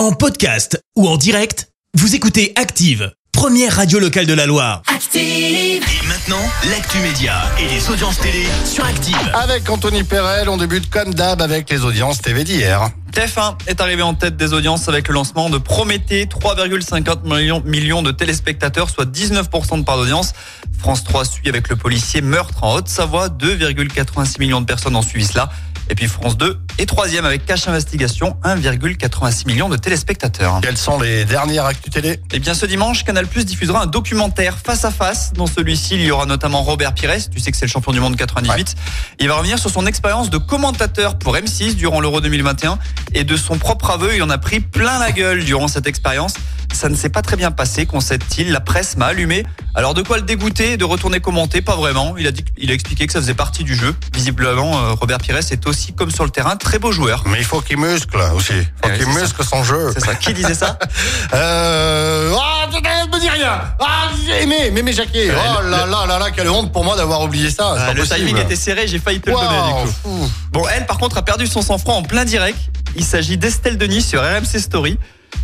En podcast ou en direct, vous écoutez Active, première radio locale de la Loire. Active. Et maintenant, l'actu média et les audiences télé sur Active. Avec Anthony Perel, on débute comme d'hab avec les audiences TV d'hier. TF1 est arrivé en tête des audiences avec le lancement de Prométhée, 3,50 millions, millions de téléspectateurs, soit 19% de part d'audience. France 3 suit avec le policier Meurtre en Haute-Savoie, 2,86 millions de personnes ont suivi cela. Et puis France 2 est troisième avec Cache Investigation, 1,86 millions de téléspectateurs. Quelles sont les dernières actus télé? Et bien ce dimanche, Canal Plus diffusera un documentaire face à face. Dans celui-ci, il y aura notamment Robert Pires, tu sais que c'est le champion du monde 98. Il va revenir sur son expérience de commentateur pour M6 durant l'Euro 2021 et de son propre aveu, il en a pris plein la gueule durant cette expérience. Ça ne s'est pas très bien passé, concède-t-il. La presse m'a allumé. Alors de quoi le dégoûter de retourner commenter? Pas vraiment. Il a dit, il a expliqué que ça faisait partie du jeu. Visiblement, euh, Robert Pires est aussi, comme sur le terrain, très beau joueur. Mais il faut qu'il muscle aussi. Il faut Ouais, qu'il ça. muscle son jeu. C'est ça. Qui disait ça? Euh... Ah, ne me dis rien Ah, Aimé, Mémé Jacquet Oh là là là là, quelle honte pour moi d'avoir oublié ça. Ah, Le possible. timing était serré, j'ai failli te le donner du coup. fou. Bon, elle, par contre, a perdu son sang-froid en plein direct. Il s'agit d'Estelle Denis sur RMC Story.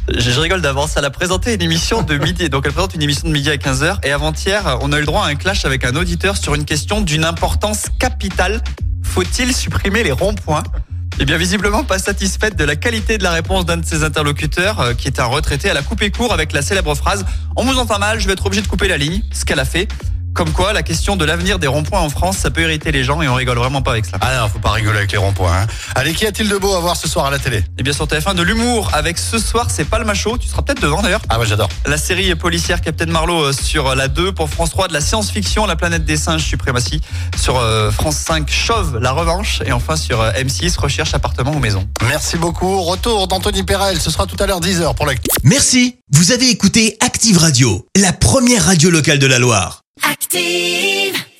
Je, rigole d'avance. Elle a présenté une émission de midi. Donc, elle présente une émission de midi à 15h. Et avant-hier, on a eu le droit à un clash avec un auditeur sur une question d'une importance capitale. Faut-il supprimer les ronds-points? Eh bien, visiblement pas satisfaite de la qualité de la réponse d'un de ses interlocuteurs, euh, qui est un retraité, elle a coupé court avec la célèbre phrase « On vous entend mal, je vais être obligé de couper la ligne », ce qu'elle a fait. Comme quoi, la question de l'avenir des ronds-points en France, ça peut irriter les gens et on rigole vraiment pas avec ça. Ah non, faut pas rigoler avec les ronds-points. hein. Allez, qu'y a-t-il de beau à voir ce soir à la télé? Et bien sur TF1 de l'humour avec ce soir c'est pas le macho, tu seras peut-être devant d'ailleurs. Ah ouais, j'adore. La série policière Captain Marlowe euh, sur la 2 pour France 3 de la science-fiction La planète des singes suprématie sur euh, France 5 Chauve la revanche et enfin sur euh, M6 Recherche appartement ou maison. Merci beaucoup. Retour d'Anthony Perel. Ce sera tout à l'heure 10h pour l'actu. Merci, vous avez écouté Active Radio, la première radio locale de la Loire. Active!